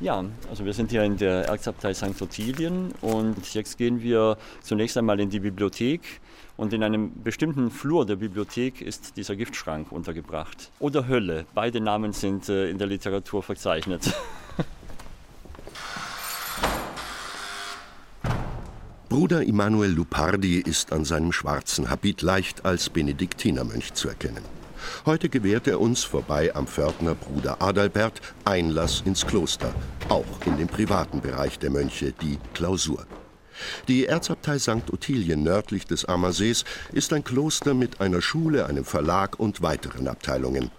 Ja, also wir sind hier in der Erzabtei St. Ottilien und jetzt gehen wir zunächst einmal in die Bibliothek und in einem bestimmten Flur der Bibliothek ist dieser Giftschrank untergebracht. Oder Hölle, beide Namen sind äh, in der Literatur verzeichnet. Bruder Immanuel Lupardi ist an seinem schwarzen Habit leicht als Benediktinermönch zu erkennen. Heute gewährt er uns vorbei am Pförtner Bruder Adalbert Einlass ins Kloster, auch in den privaten Bereich der Mönche, die Klausur. Die Erzabtei St. Ottilien nördlich des Ammersees ist ein Kloster mit einer Schule, einem Verlag und weiteren Abteilungen.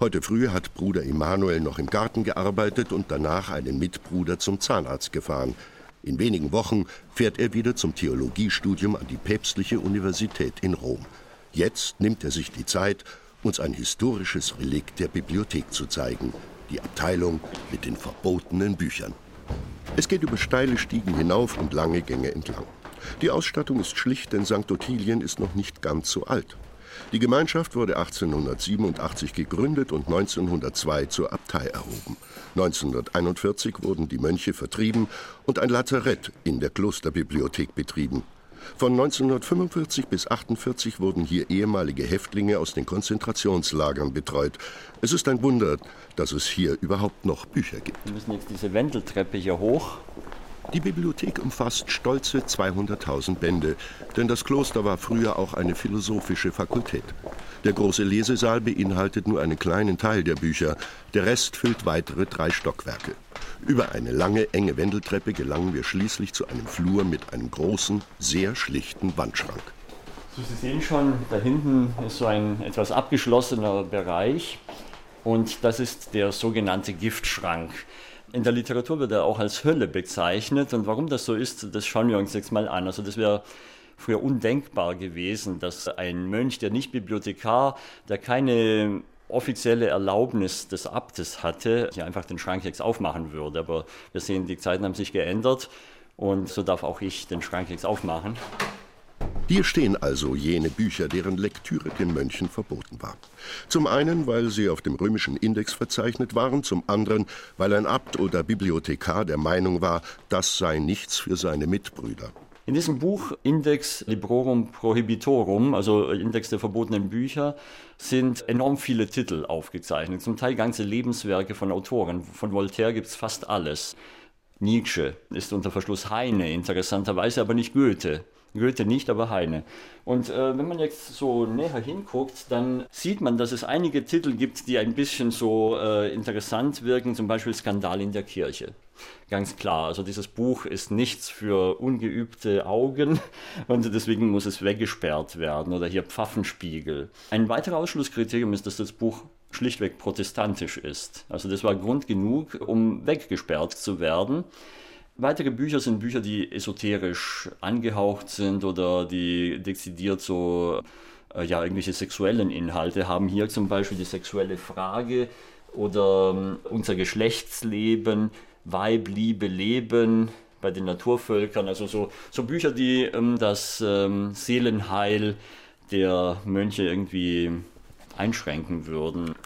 Heute früh hat Bruder Immanuel noch im Garten gearbeitet und danach einen Mitbruder zum Zahnarzt gefahren. In wenigen Wochen fährt er wieder zum Theologiestudium an die Päpstliche Universität in Rom. Jetzt nimmt er sich die Zeit, uns ein historisches Relikt der Bibliothek zu zeigen, die Abteilung mit den verbotenen Büchern. Es geht über steile Stiegen hinauf und lange Gänge entlang. Die Ausstattung ist schlicht, denn St. Ottilien ist noch nicht ganz so alt. Die Gemeinschaft wurde 1887 gegründet und 1902 zur Abtei erhoben. 1941 wurden die Mönche vertrieben und ein Lazarett in der Klosterbibliothek betrieben. Von 1945 bis 1948 wurden hier ehemalige Häftlinge aus den Konzentrationslagern betreut. Es ist ein Wunder, dass es hier überhaupt noch Bücher gibt. Wir müssen jetzt diese Wendeltreppe hier hoch. Die Bibliothek umfasst stolze 200.000 Bände, denn das Kloster war früher auch eine philosophische Fakultät. Der große Lesesaal beinhaltet nur einen kleinen Teil der Bücher, der Rest füllt weitere drei Stockwerke. Über eine lange, enge Wendeltreppe gelangen wir schließlich zu einem Flur mit einem großen, sehr schlichten Wandschrank. So, Sie sehen schon, da hinten ist so ein etwas abgeschlossener Bereich und das ist der sogenannte Giftschrank. In der Literatur wird er auch als Hölle bezeichnet und warum das so ist, das schauen wir uns jetzt mal an. Also das wäre früher undenkbar gewesen, dass ein Mönch, der nicht Bibliothekar, der keine offizielle Erlaubnis des Abtes hatte, hier einfach den Schrank jetzt aufmachen würde. Aber wir sehen, die Zeiten haben sich geändert und so darf auch ich den Schrank jetzt aufmachen. Hier stehen also jene Bücher, deren Lektüre den Mönchen verboten war. Zum einen, weil sie auf dem römischen Index verzeichnet waren, zum anderen, weil ein Abt oder Bibliothekar der Meinung war, das sei nichts für seine Mitbrüder. In diesem Buch Index Librorum Prohibitorum, also Index der verbotenen Bücher, sind enorm viele Titel aufgezeichnet, zum Teil ganze Lebenswerke von Autoren. Von Voltaire gibt es fast alles. Nietzsche ist unter Verschluss Heine, interessanterweise aber nicht Goethe. Goethe nicht, aber Heine. Und äh, wenn man jetzt so näher hinguckt, dann sieht man, dass es einige Titel gibt, die ein bisschen so äh, interessant wirken, zum Beispiel Skandal in der Kirche. Ganz klar, also dieses Buch ist nichts für ungeübte Augen und deswegen muss es weggesperrt werden. Oder hier Pfaffenspiegel. Ein weiterer Ausschlusskriterium ist, dass das Buch schlichtweg protestantisch ist. Also das war Grund genug, um weggesperrt zu werden. Weitere Bücher sind Bücher, die esoterisch angehaucht sind oder die dezidiert so äh, ja, irgendwelche sexuellen Inhalte haben. Hier zum Beispiel die sexuelle Frage oder äh, unser Geschlechtsleben, Weib, Liebe, Leben bei den Naturvölkern. Also so, so Bücher, die ähm, das ähm, Seelenheil der Mönche irgendwie einschränken würden.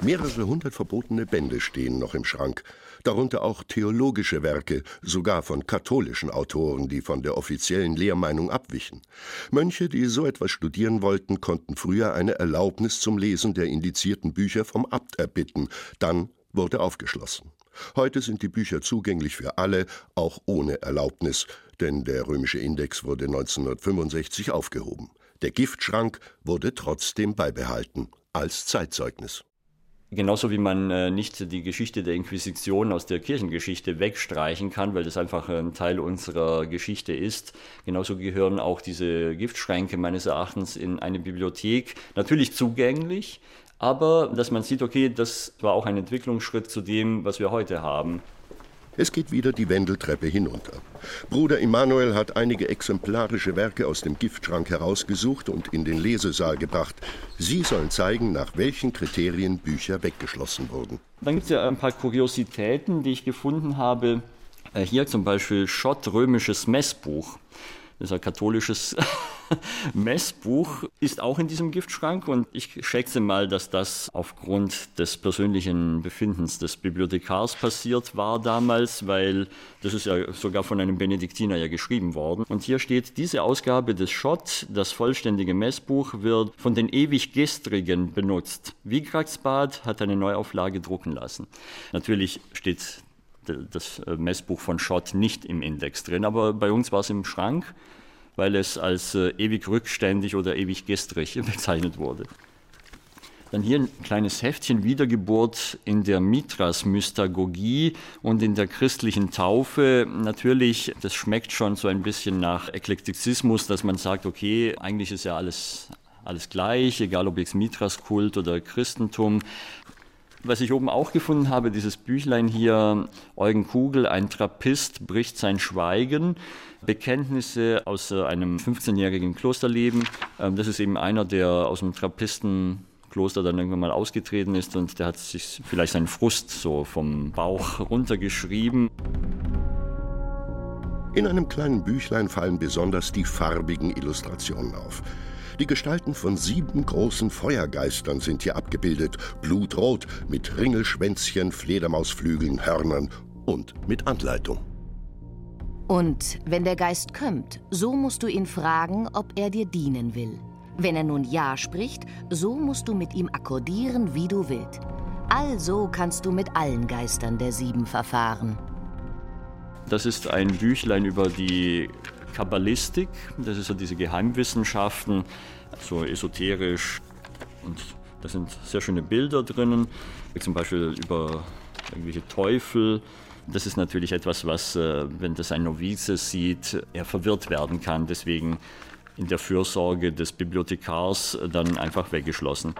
Mehrere hundert verbotene Bände stehen noch im Schrank darunter auch theologische Werke, sogar von katholischen Autoren, die von der offiziellen Lehrmeinung abwichen. Mönche, die so etwas studieren wollten, konnten früher eine Erlaubnis zum Lesen der indizierten Bücher vom Abt erbitten, dann wurde aufgeschlossen. Heute sind die Bücher zugänglich für alle, auch ohne Erlaubnis, denn der römische Index wurde 1965 aufgehoben. Der Giftschrank wurde trotzdem beibehalten als Zeitzeugnis. Genauso wie man äh, nicht die Geschichte der Inquisition aus der Kirchengeschichte wegstreichen kann, weil das einfach ein Teil unserer Geschichte ist. Genauso gehören auch diese Giftschränke meines Erachtens in eine Bibliothek natürlich zugänglich, aber dass man sieht, okay, das war auch ein Entwicklungsschritt zu dem, was wir heute haben. Es geht wieder die Wendeltreppe hinunter. Bruder Immanuel hat einige exemplarische Werke aus dem Giftschrank herausgesucht und in den Lesesaal gebracht. Sie sollen zeigen, nach welchen Kriterien Bücher weggeschlossen wurden. Dann gibt es ja ein paar Kuriositäten, die ich gefunden habe. Äh, hier zum Beispiel Schott römisches Messbuch. Das ist ein katholisches Messbuch, ist auch in diesem Giftschrank und ich schätze mal, dass das aufgrund des persönlichen Befindens des Bibliothekars passiert war damals, weil das ist ja sogar von einem Benediktiner ja geschrieben worden. Und hier steht, diese Ausgabe des Schott, das vollständige Messbuch, wird von den ewig Gestrigen benutzt. Wiegraxbad hat eine Neuauflage drucken lassen. Natürlich steht das äh, Messbuch von Schott nicht im Index drin, aber bei uns war es im Schrank, weil es als äh, ewig rückständig oder ewig gestrig bezeichnet wurde. Dann hier ein kleines Heftchen Wiedergeburt in der Mithras-Mystagogie und in der christlichen Taufe. Natürlich, das schmeckt schon so ein bisschen nach Eklektizismus, dass man sagt, okay, eigentlich ist ja alles, alles gleich, egal ob jetzt Mithras-Kult oder Christentum. Was ich oben auch gefunden habe, dieses Büchlein hier, Eugen Kugel, ein Trappist bricht sein Schweigen. Bekenntnisse aus äh, einem 15-jährigen Klosterleben. Ähm, das ist eben einer, der aus dem Trappistenkloster dann irgendwann mal ausgetreten ist und der hat sich vielleicht seinen Frust so vom Bauch runtergeschrieben. In einem kleinen Büchlein fallen besonders die farbigen Illustrationen auf. Die Gestalten von sieben großen Feuergeistern sind hier abgebildet, blutrot, mit Ringelschwänzchen, Fledermausflügeln, Hörnern und mit Anleitung. Und wenn der Geist kommt, so musst du ihn fragen, ob er dir dienen will. Wenn er nun Ja spricht, so musst du mit ihm akkordieren, wie du willst. Also kannst du mit allen Geistern der sieben verfahren. Das ist ein Büchlein über die Kabbalistik, das ist so diese Geheimwissenschaften, so esoterisch und da sind sehr schöne Bilder drinnen, zum Beispiel über irgendwelche Teufel. Das ist natürlich etwas, was, äh, wenn das ein Novize sieht, er verwirrt werden kann. Deswegen in der Fürsorge des Bibliothekars dann einfach weggeschlossen.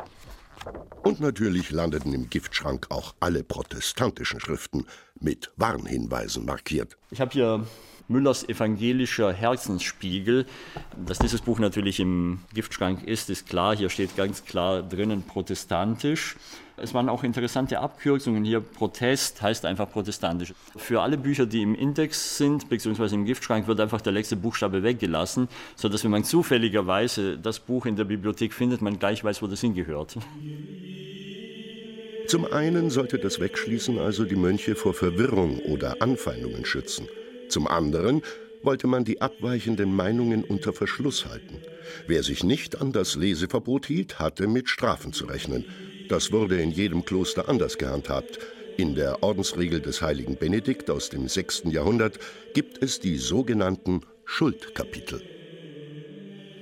Und natürlich landeten im Giftschrank auch alle protestantischen Schriften mit Warnhinweisen markiert. Ich habe hier Müllers evangelischer Herzensspiegel. Dass dieses Buch natürlich im Giftschrank ist, ist klar. Hier steht ganz klar drinnen protestantisch. Es waren auch interessante Abkürzungen hier. Protest heißt einfach protestantisch. Für alle Bücher, die im Index sind, beziehungsweise im Giftschrank, wird einfach der letzte Buchstabe weggelassen, sodass, wenn man zufälligerweise das Buch in der Bibliothek findet, man gleich weiß, wo das hingehört. Zum einen sollte das Wegschließen also die Mönche vor Verwirrung oder Anfeindungen schützen. Zum anderen wollte man die abweichenden Meinungen unter Verschluss halten. Wer sich nicht an das Leseverbot hielt, hatte mit Strafen zu rechnen. Das wurde in jedem Kloster anders gehandhabt. In der Ordensregel des heiligen Benedikt aus dem 6. Jahrhundert gibt es die sogenannten Schuldkapitel.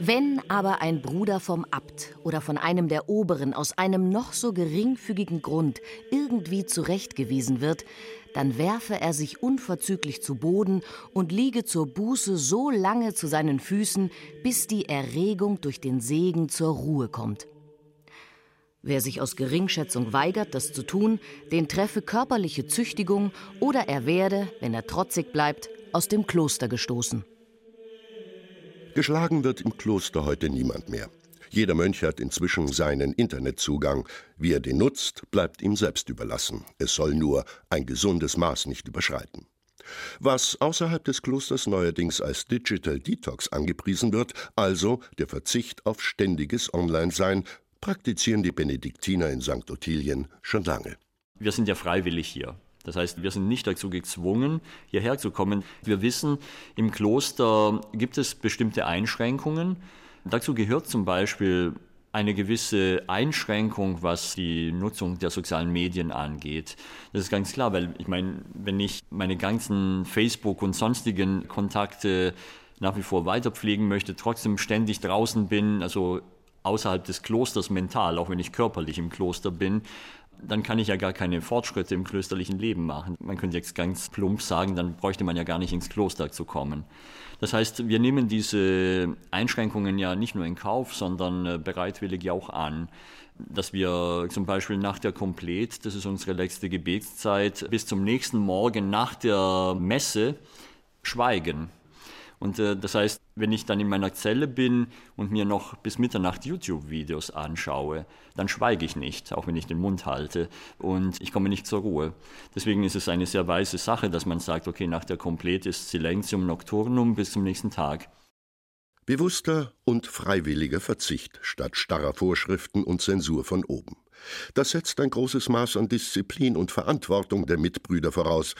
Wenn aber ein Bruder vom Abt oder von einem der Oberen aus einem noch so geringfügigen Grund irgendwie zurechtgewiesen wird, dann werfe er sich unverzüglich zu Boden und liege zur Buße so lange zu seinen Füßen, bis die Erregung durch den Segen zur Ruhe kommt. Wer sich aus Geringschätzung weigert, das zu tun, den treffe körperliche Züchtigung oder er werde, wenn er trotzig bleibt, aus dem Kloster gestoßen. Geschlagen wird im Kloster heute niemand mehr. Jeder Mönch hat inzwischen seinen Internetzugang. Wie er den nutzt, bleibt ihm selbst überlassen. Es soll nur ein gesundes Maß nicht überschreiten. Was außerhalb des Klosters neuerdings als Digital Detox angepriesen wird, also der Verzicht auf ständiges Online-Sein, praktizieren die Benediktiner in St. Ottilien schon lange. Wir sind ja freiwillig hier. Das heißt, wir sind nicht dazu gezwungen, hierher zu kommen. Wir wissen, im Kloster gibt es bestimmte Einschränkungen. Dazu gehört zum Beispiel eine gewisse Einschränkung, was die Nutzung der sozialen Medien angeht. Das ist ganz klar, weil ich meine, wenn ich meine ganzen Facebook und sonstigen Kontakte nach wie vor weiterpflegen möchte, trotzdem ständig draußen bin, also außerhalb des Klosters mental, auch wenn ich körperlich im Kloster bin, dann kann ich ja gar keine Fortschritte im klösterlichen Leben machen. Man könnte jetzt ganz plump sagen, dann bräuchte man ja gar nicht ins Kloster zu kommen. Das heißt, wir nehmen diese Einschränkungen ja nicht nur in Kauf, sondern äh, bereitwillig ja auch an dass wir zum Beispiel nach der Komplet, das ist unsere letzte Gebetszeit, bis zum nächsten Morgen nach der Messe schweigen. Und äh, das heißt, wenn ich dann in meiner Zelle bin und mir noch bis Mitternacht YouTube-Videos anschaue, dann schweige ich nicht, auch wenn ich den Mund halte und ich komme nicht zur Ruhe. Deswegen ist es eine sehr weise Sache, dass man sagt, okay, nach der Komplet ist Silentium Nocturnum bis zum nächsten Tag. Bewusster und freiwilliger Verzicht statt starrer Vorschriften und Zensur von oben. Das setzt ein großes Maß an Disziplin und Verantwortung der Mitbrüder voraus.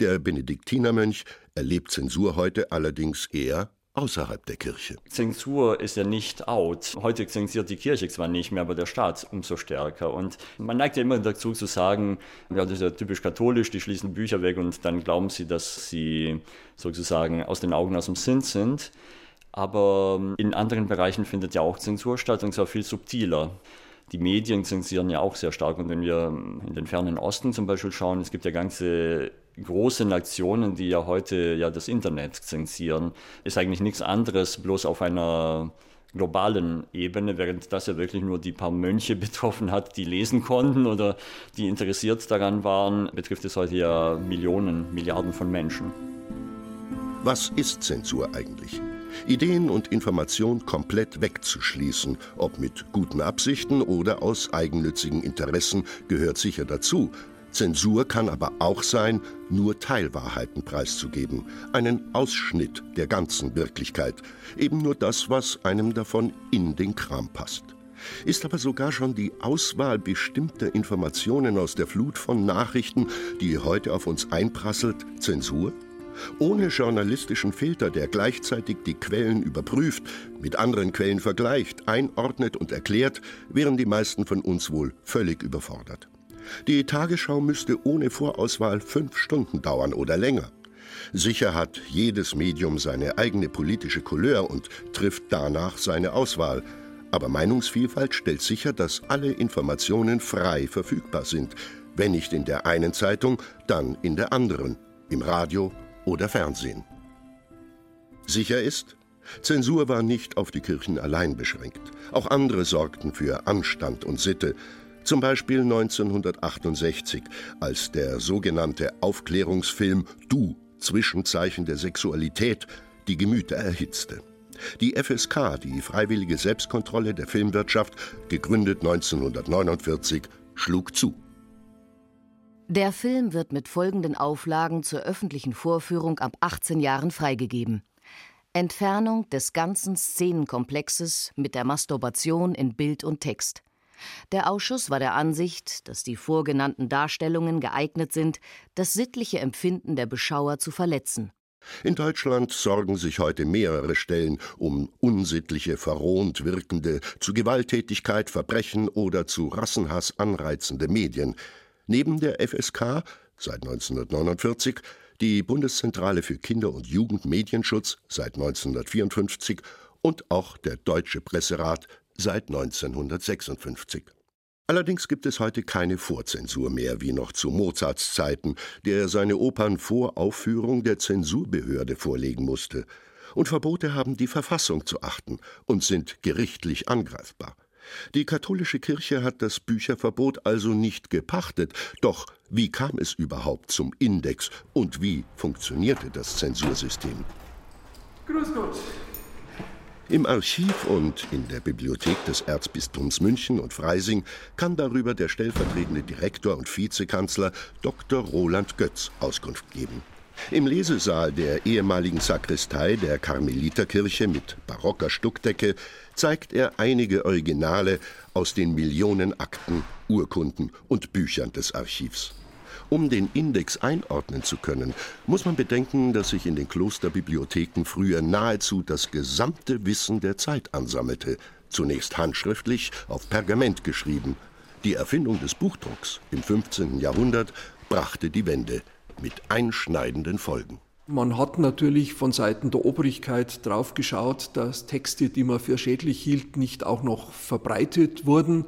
Der Benediktinermönch erlebt Zensur heute allerdings eher außerhalb der Kirche. Zensur ist ja nicht out. Heute zensiert die Kirche zwar nicht mehr, aber der Staat umso stärker. Und man neigt ja immer dazu zu sagen, ja, das ist ja typisch katholisch, die schließen Bücher weg und dann glauben sie, dass sie sozusagen aus den Augen, aus dem Sinn sind. Aber in anderen Bereichen findet ja auch Zensur statt und zwar viel subtiler. Die Medien zensieren ja auch sehr stark. Und wenn wir in den fernen Osten zum Beispiel schauen, es gibt ja ganze große Nationen, die ja heute ja das Internet zensieren, ist eigentlich nichts anderes, bloß auf einer globalen Ebene, während das ja wirklich nur die paar Mönche betroffen hat, die lesen konnten oder die interessiert daran waren, betrifft es heute ja Millionen, Milliarden von Menschen. Was ist Zensur eigentlich? Ideen und Information komplett wegzuschließen, ob mit guten Absichten oder aus eigennützigen Interessen, gehört sicher dazu. Zensur kann aber auch sein, nur Teilwahrheiten preiszugeben, einen Ausschnitt der ganzen Wirklichkeit, eben nur das, was einem davon in den Kram passt. Ist aber sogar schon die Auswahl bestimmter Informationen aus der Flut von Nachrichten, die heute auf uns einprasselt, Zensur? Ohne journalistischen Filter, der gleichzeitig die Quellen überprüft, mit anderen Quellen vergleicht, einordnet und erklärt, wären die meisten von uns wohl völlig überfordert. Die Tagesschau müsste ohne Vorauswahl fünf Stunden dauern oder länger. Sicher hat jedes Medium seine eigene politische Couleur und trifft danach seine Auswahl. Aber Meinungsvielfalt stellt sicher, dass alle Informationen frei verfügbar sind. Wenn nicht in der einen Zeitung, dann in der anderen, im Radio oder Fernsehen. Sicher ist, Zensur war nicht auf die Kirchen allein beschränkt. Auch andere sorgten für Anstand und Sitte. Zum Beispiel 1968, als der sogenannte Aufklärungsfilm Du, Zwischenzeichen der Sexualität, die Gemüter erhitzte. Die FSK, die Freiwillige Selbstkontrolle der Filmwirtschaft, gegründet 1949, schlug zu. Der Film wird mit folgenden Auflagen zur öffentlichen Vorführung ab 18 Jahren freigegeben. Entfernung des ganzen Szenenkomplexes mit der Masturbation in Bild und Text. Der Ausschuss war der Ansicht, dass die vorgenannten Darstellungen geeignet sind, das sittliche Empfinden der Beschauer zu verletzen. In Deutschland sorgen sich heute mehrere Stellen um unsittliche, verrohnt wirkende, zu Gewalttätigkeit, Verbrechen oder zu Rassenhass anreizende Medien, Neben der FSK seit 1949 die Bundeszentrale für Kinder- und Jugendmedienschutz seit 1954 und auch der Deutsche Presserat seit 1956. Allerdings gibt es heute keine Vorzensur mehr wie noch zu Mozarts Zeiten, der seine Opern vor Aufführung der Zensurbehörde vorlegen musste. Und Verbote haben die Verfassung zu achten und sind gerichtlich angreifbar. Die katholische Kirche hat das Bücherverbot also nicht gepachtet, doch wie kam es überhaupt zum Index und wie funktionierte das Zensursystem? Grüß Gott. Im Archiv und in der Bibliothek des Erzbistums München und Freising kann darüber der stellvertretende Direktor und Vizekanzler Dr. Roland Götz Auskunft geben. Im Lesesaal der ehemaligen Sakristei der Karmeliterkirche mit barocker Stuckdecke zeigt er einige Originale aus den Millionen Akten, Urkunden und Büchern des Archivs. Um den Index einordnen zu können, muss man bedenken, dass sich in den Klosterbibliotheken früher nahezu das gesamte Wissen der Zeit ansammelte, zunächst handschriftlich auf Pergament geschrieben. Die Erfindung des Buchdrucks im 15. Jahrhundert brachte die Wende mit einschneidenden Folgen. Man hat natürlich von Seiten der Obrigkeit drauf geschaut, dass Texte, die man für schädlich hielt, nicht auch noch verbreitet wurden.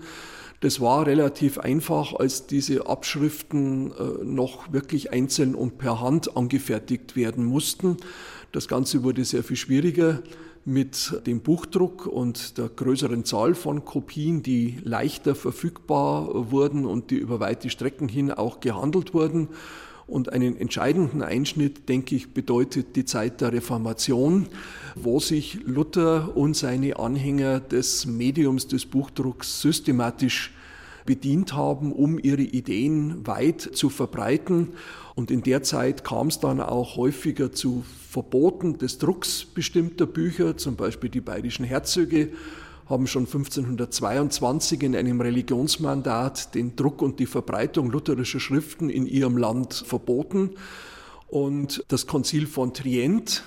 Das war relativ einfach, als diese Abschriften äh, noch wirklich einzeln und per Hand angefertigt werden mussten. Das Ganze wurde sehr viel schwieriger mit dem Buchdruck und der größeren Zahl von Kopien, die leichter verfügbar wurden und die über weite Strecken hin auch gehandelt wurden. Und einen entscheidenden Einschnitt, denke ich, bedeutet die Zeit der Reformation, wo sich Luther und seine Anhänger des Mediums des Buchdrucks systematisch bedient haben, um ihre Ideen weit zu verbreiten. Und in der Zeit kam es dann auch häufiger zu Verboten des Drucks bestimmter Bücher, zum Beispiel die bayerischen Herzöge haben schon 1522 in einem Religionsmandat den Druck und die Verbreitung lutherischer Schriften in ihrem Land verboten. Und das Konzil von Trient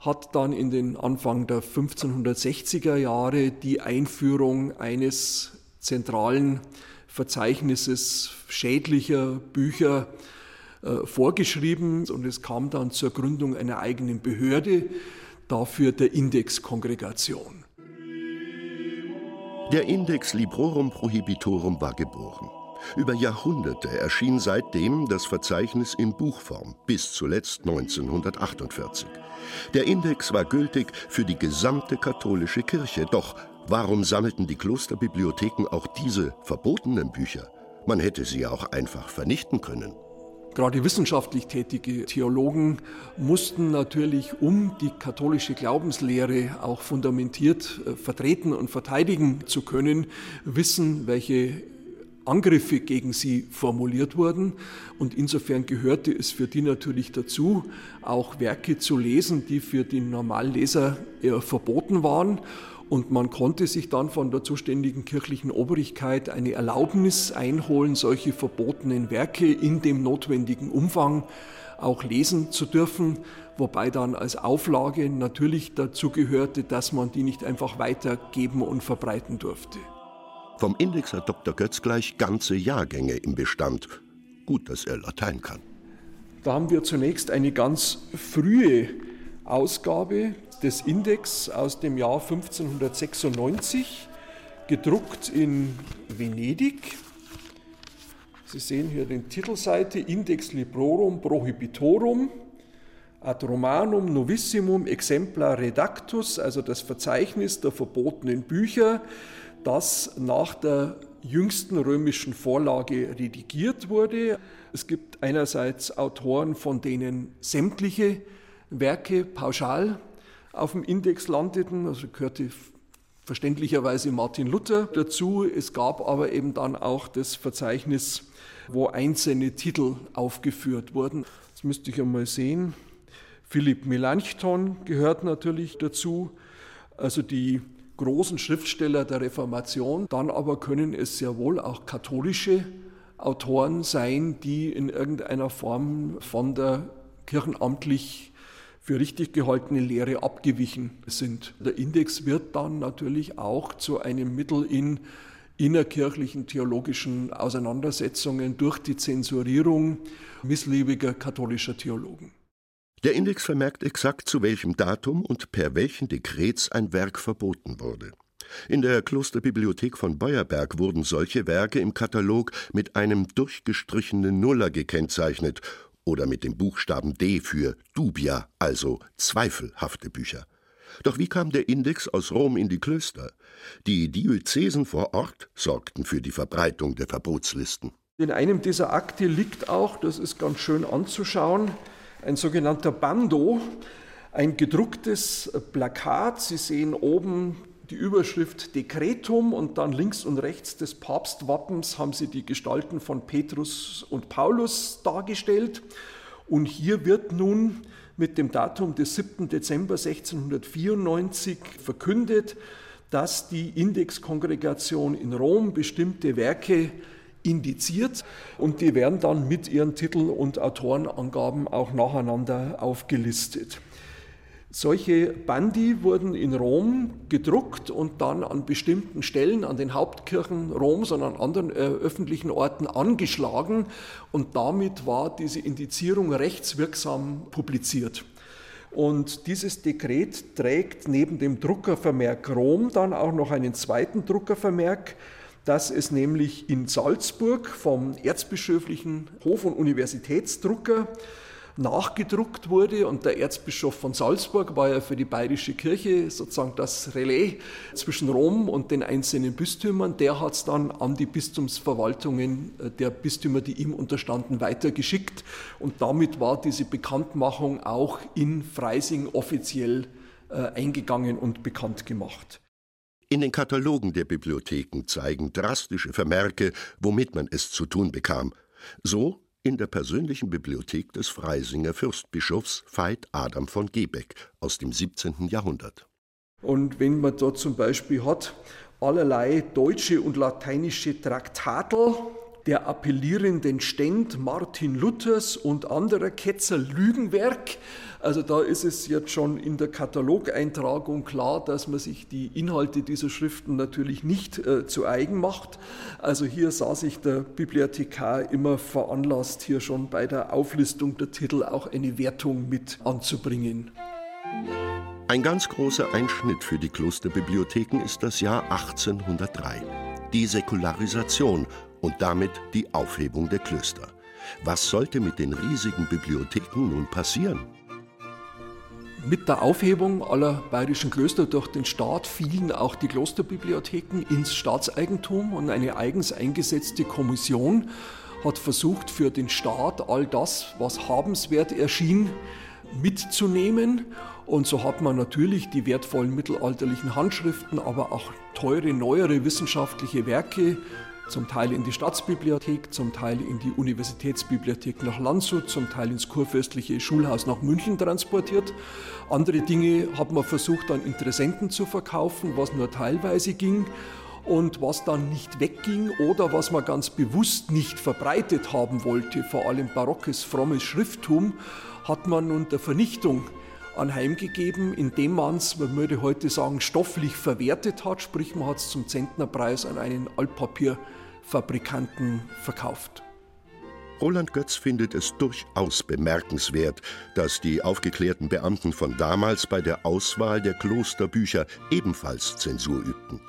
hat dann in den Anfang der 1560er Jahre die Einführung eines zentralen Verzeichnisses schädlicher Bücher äh, vorgeschrieben und es kam dann zur Gründung einer eigenen Behörde, dafür der Indexkongregation. Der Index Librorum Prohibitorum war geboren. Über Jahrhunderte erschien seitdem das Verzeichnis in Buchform, bis zuletzt 1948. Der Index war gültig für die gesamte katholische Kirche, doch warum sammelten die Klosterbibliotheken auch diese verbotenen Bücher? Man hätte sie auch einfach vernichten können. Gerade wissenschaftlich tätige Theologen mussten natürlich, um die katholische Glaubenslehre auch fundamentiert äh, vertreten und verteidigen zu können, wissen, welche Angriffe gegen sie formuliert wurden. Und insofern gehörte es für die natürlich dazu, auch Werke zu lesen, die für den Normalleser eher verboten waren. Und man konnte sich dann von der zuständigen kirchlichen Obrigkeit eine Erlaubnis einholen, solche verbotenen Werke in dem notwendigen Umfang auch lesen zu dürfen, wobei dann als Auflage natürlich dazu gehörte, dass man die nicht einfach weitergeben und verbreiten durfte. Vom Index hat Dr. Götz gleich ganze Jahrgänge im Bestand. Gut, dass er Latein kann. Da haben wir zunächst eine ganz frühe Ausgabe des Index aus dem Jahr 1596, gedruckt in Venedig. Sie sehen hier den Titelseite Index Librorum Prohibitorum ad Romanum Novissimum Exemplar Redactus, also das Verzeichnis der verbotenen Bücher, das nach der jüngsten römischen Vorlage redigiert wurde. Es gibt einerseits Autoren, von denen sämtliche Werke pauschal auf dem Index landeten. Also gehörte verständlicherweise Martin Luther dazu. Es gab aber eben dann auch das Verzeichnis, wo einzelne Titel aufgeführt wurden. Das müsste ich einmal sehen. Philipp Melanchthon gehört natürlich dazu. Also die großen Schriftsteller der Reformation. Dann aber können es sehr wohl auch katholische Autoren sein, die in irgendeiner Form von der kirchenamtlich für richtig gehaltene Lehre abgewichen sind. Der Index wird dann natürlich auch zu einem Mittel in innerkirchlichen theologischen Auseinandersetzungen durch die Zensurierung missliebiger katholischer Theologen. Der Index vermerkt exakt, zu welchem Datum und per welchen Dekrets ein Werk verboten wurde. In der Klosterbibliothek von Beuerberg wurden solche Werke im Katalog mit einem durchgestrichenen Nuller gekennzeichnet oder mit dem Buchstaben D für dubia, also zweifelhafte Bücher. Doch wie kam der Index aus Rom in die Klöster? Die Diözesen vor Ort sorgten für die Verbreitung der Verbotslisten. In einem dieser Akte liegt auch, das ist ganz schön anzuschauen, ein sogenannter Bando, ein gedrucktes Plakat. Sie sehen oben die Überschrift Dekretum und dann links und rechts des Papstwappens haben sie die Gestalten von Petrus und Paulus dargestellt. Und hier wird nun mit dem Datum des 7. Dezember 1694 verkündet, dass die Indexkongregation in Rom bestimmte Werke indiziert und die werden dann mit ihren Titel und Autorenangaben auch nacheinander aufgelistet. Solche Bandi wurden in Rom gedruckt und dann an bestimmten Stellen, an den Hauptkirchen Roms und an anderen äh, öffentlichen Orten angeschlagen. Und damit war diese Indizierung rechtswirksam publiziert. Und dieses Dekret trägt neben dem Druckervermerk Rom dann auch noch einen zweiten Druckervermerk, dass es nämlich in Salzburg vom erzbischöflichen Hof- und Universitätsdrucker nachgedruckt wurde. Und der Erzbischof von Salzburg war ja für die bayerische Kirche sozusagen das Relais zwischen Rom und den einzelnen Bistümern. Der hat es dann an die Bistumsverwaltungen äh, der Bistümer, die ihm unterstanden, weitergeschickt. Und damit war diese Bekanntmachung auch in Freising offiziell äh, eingegangen und bekannt gemacht. In den Katalogen der Bibliotheken zeigen drastische Vermerke, womit man es zu tun bekam. So in der persönlichen Bibliothek des Freisinger Fürstbischofs Veit Adam von Gebeck aus dem 17. Jahrhundert. Und wenn man dort zum Beispiel hat, allerlei deutsche und lateinische Traktatel, der appellierenden Ständ Martin Luthers und anderer Ketzer Lügenwerk. Also da ist es jetzt schon in der Katalogeintragung klar, dass man sich die Inhalte dieser Schriften natürlich nicht äh, zu eigen macht. Also hier sah sich der Bibliothekar immer veranlasst, hier schon bei der Auflistung der Titel auch eine Wertung mit anzubringen. Ein ganz großer Einschnitt für die Klosterbibliotheken ist das Jahr 1803. Die Säkularisation und damit die Aufhebung der Klöster. Was sollte mit den riesigen Bibliotheken nun passieren? Mit der Aufhebung aller bayerischen Klöster durch den Staat fielen auch die Klosterbibliotheken ins Staatseigentum und eine eigens eingesetzte Kommission hat versucht, für den Staat all das, was habenswert erschien, mitzunehmen. Und so hat man natürlich die wertvollen mittelalterlichen Handschriften, aber auch teure, neuere wissenschaftliche Werke zum Teil in die Staatsbibliothek, zum Teil in die Universitätsbibliothek nach Landshut, zum Teil ins kurfürstliche Schulhaus nach München transportiert. Andere Dinge hat man versucht an Interessenten zu verkaufen, was nur teilweise ging. Und was dann nicht wegging oder was man ganz bewusst nicht verbreitet haben wollte, vor allem barockes, frommes Schrifttum, hat man unter Vernichtung anheimgegeben, indem man es, man würde heute sagen, stofflich verwertet hat, sprich man hat es zum Zentnerpreis an einen Altpapierfabrikanten verkauft. Roland Götz findet es durchaus bemerkenswert, dass die aufgeklärten Beamten von damals bei der Auswahl der Klosterbücher ebenfalls Zensur übten.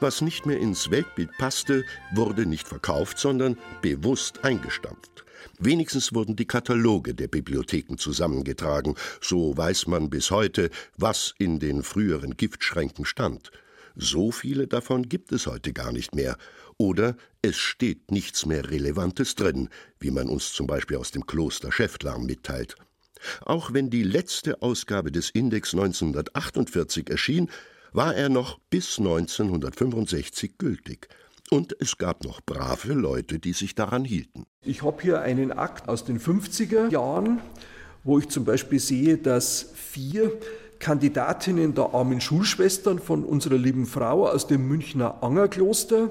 Was nicht mehr ins Weltbild passte, wurde nicht verkauft, sondern bewusst eingestampft. Wenigstens wurden die Kataloge der Bibliotheken zusammengetragen, so weiß man bis heute, was in den früheren Giftschränken stand. So viele davon gibt es heute gar nicht mehr. Oder es steht nichts mehr Relevantes drin, wie man uns zum Beispiel aus dem Kloster Schäftlarn mitteilt. Auch wenn die letzte Ausgabe des Index 1948 erschien, war er noch bis 1965 gültig. Und es gab noch brave Leute, die sich daran hielten. Ich habe hier einen Akt aus den 50er Jahren, wo ich zum Beispiel sehe, dass vier Kandidatinnen der armen Schulschwestern von unserer lieben Frau aus dem Münchner Angerkloster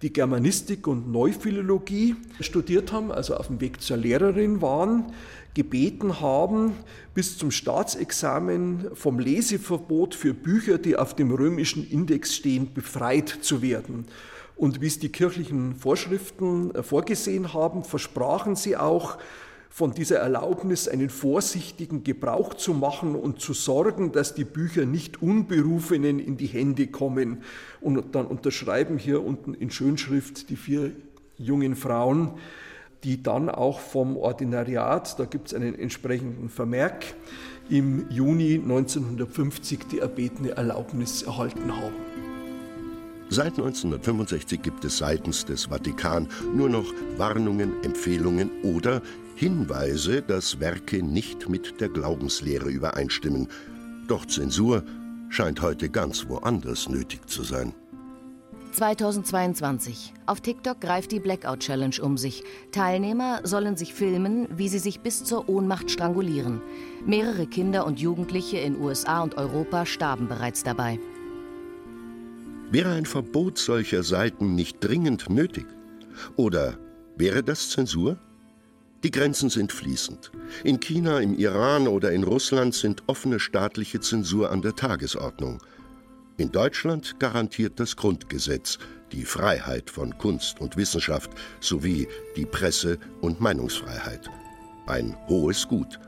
die Germanistik und Neuphilologie studiert haben, also auf dem Weg zur Lehrerin waren, gebeten haben, bis zum Staatsexamen vom Leseverbot für Bücher, die auf dem römischen Index stehen, befreit zu werden. Und wie es die kirchlichen Vorschriften äh, vorgesehen haben, versprachen sie auch, von dieser Erlaubnis einen vorsichtigen Gebrauch zu machen und zu sorgen, dass die Bücher nicht Unberufenen in die Hände kommen. Und dann unterschreiben hier unten in Schönschrift die vier jungen Frauen, die dann auch vom Ordinariat, da gibt es einen entsprechenden Vermerk, im Juni 1950 die erbetene Erlaubnis erhalten haben. Seit 1965 gibt es seitens des Vatikan nur noch Warnungen, Empfehlungen oder Hinweise, dass Werke nicht mit der Glaubenslehre übereinstimmen. Doch Zensur scheint heute ganz woanders nötig zu sein. 2022. Auf TikTok greift die Blackout Challenge um sich. Teilnehmer sollen sich filmen, wie sie sich bis zur Ohnmacht strangulieren. Mehrere Kinder und Jugendliche in USA und Europa starben bereits dabei. Wäre ein Verbot solcher Seiten nicht dringend nötig? Oder wäre das Zensur? Die Grenzen sind fließend. In China, im Iran oder in Russland sind offene staatliche Zensur an der Tagesordnung. In Deutschland garantiert das Grundgesetz die Freiheit von Kunst und Wissenschaft sowie die Presse- und Meinungsfreiheit. Ein hohes Gut,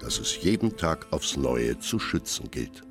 das es jeden Tag aufs Neue zu schützen gilt.